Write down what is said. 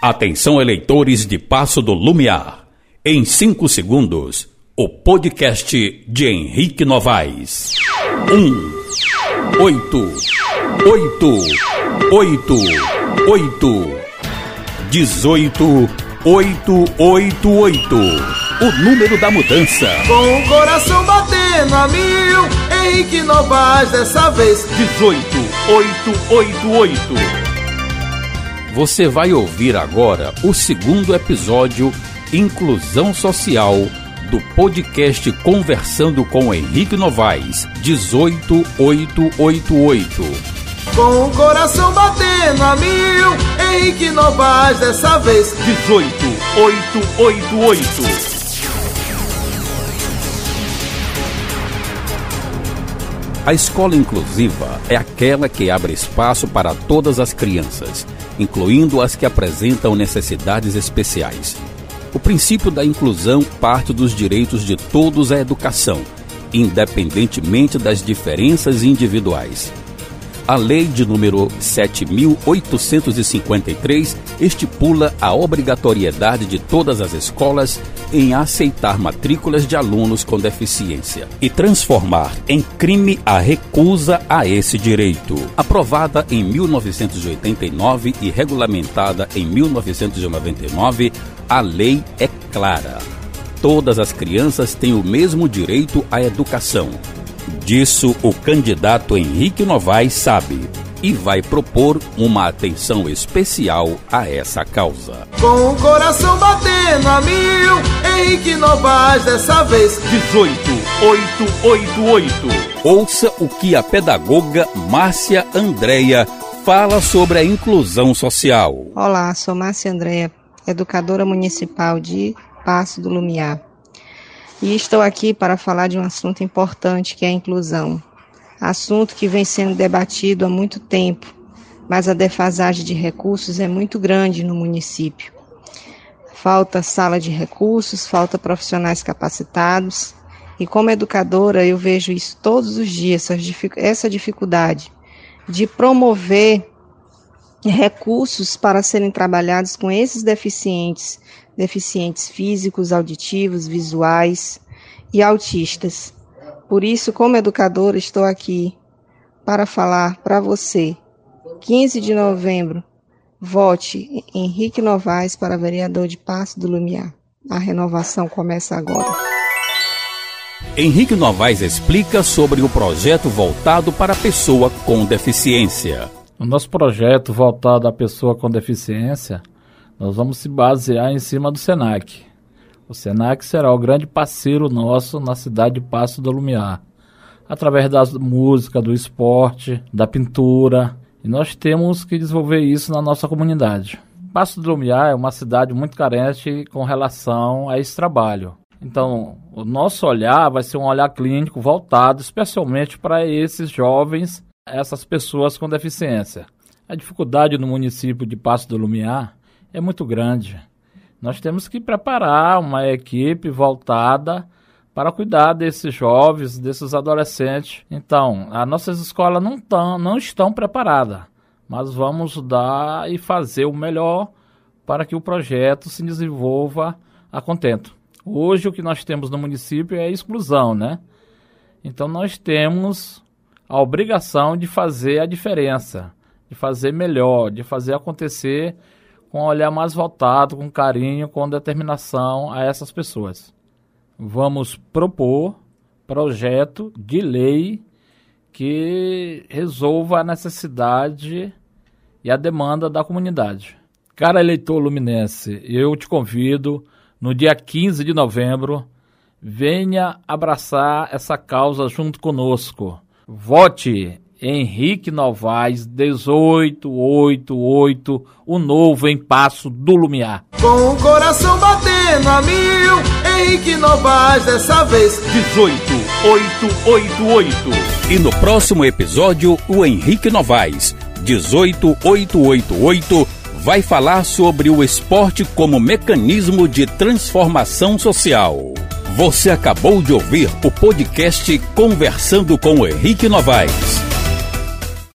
Atenção, eleitores de Passo do Lumiar. Em 5 segundos, o podcast de Henrique Novaes. 1, 8, 8, 8, 8, 18, 888. O número da mudança. Com o coração batendo a mil, Henrique Novaes dessa vez. 18, 888. Você vai ouvir agora o segundo episódio Inclusão Social do podcast Conversando com Henrique Novaes, 18888. Com o coração batendo a mil, Henrique Novaes dessa vez. 18888. A escola inclusiva é aquela que abre espaço para todas as crianças incluindo as que apresentam necessidades especiais. O princípio da inclusão parte dos direitos de todos à educação, independentemente das diferenças individuais. A lei de número 7853 estipula a obrigatoriedade de todas as escolas em aceitar matrículas de alunos com deficiência e transformar em crime a recusa a esse direito. Aprovada em 1989 e regulamentada em 1999, a lei é clara. Todas as crianças têm o mesmo direito à educação Disso o candidato Henrique Novaes sabe e vai propor uma atenção especial a essa causa. Com o coração batendo a mil, Henrique Novaes dessa vez. 18888. Ouça o que a pedagoga Márcia Andréia fala sobre a inclusão social. Olá, sou Márcia Andréia, educadora municipal de Passo do Lumiar. E estou aqui para falar de um assunto importante que é a inclusão. Assunto que vem sendo debatido há muito tempo, mas a defasagem de recursos é muito grande no município. Falta sala de recursos, falta profissionais capacitados. E como educadora, eu vejo isso todos os dias, essa dificuldade de promover recursos para serem trabalhados com esses deficientes deficientes físicos, auditivos, visuais e autistas. Por isso, como educadora, estou aqui para falar para você. 15 de novembro, vote Henrique Novaes para vereador de Passo do Lumiar. A renovação começa agora. Henrique Novaes explica sobre o projeto voltado para a pessoa com deficiência. O nosso projeto voltado à pessoa com deficiência nós vamos se basear em cima do SENAC. O SENAC será o grande parceiro nosso na cidade de Passo do Lumiar, através da música, do esporte, da pintura, e nós temos que desenvolver isso na nossa comunidade. Passo do Lumiar é uma cidade muito carente com relação a esse trabalho. Então, o nosso olhar vai ser um olhar clínico voltado especialmente para esses jovens, essas pessoas com deficiência. A dificuldade no município de Passo do Lumiar é muito grande. Nós temos que preparar uma equipe voltada para cuidar desses jovens, desses adolescentes. Então, as nossas escolas não, tão, não estão preparadas, mas vamos dar e fazer o melhor para que o projeto se desenvolva a contento. Hoje o que nós temos no município é exclusão, né? Então nós temos a obrigação de fazer a diferença, de fazer melhor, de fazer acontecer com um olhar mais voltado, com carinho, com determinação a essas pessoas. Vamos propor projeto de lei que resolva a necessidade e a demanda da comunidade. Cara eleitor luminense, eu te convido no dia 15 de novembro, venha abraçar essa causa junto conosco. Vote Henrique Novaes, 1888, o novo em Passo do Lumiar. Com o coração batendo a mil, Henrique Novaes dessa vez, 18888. E no próximo episódio, o Henrique Novaes, 18888, vai falar sobre o esporte como mecanismo de transformação social. Você acabou de ouvir o podcast Conversando com o Henrique Novaes.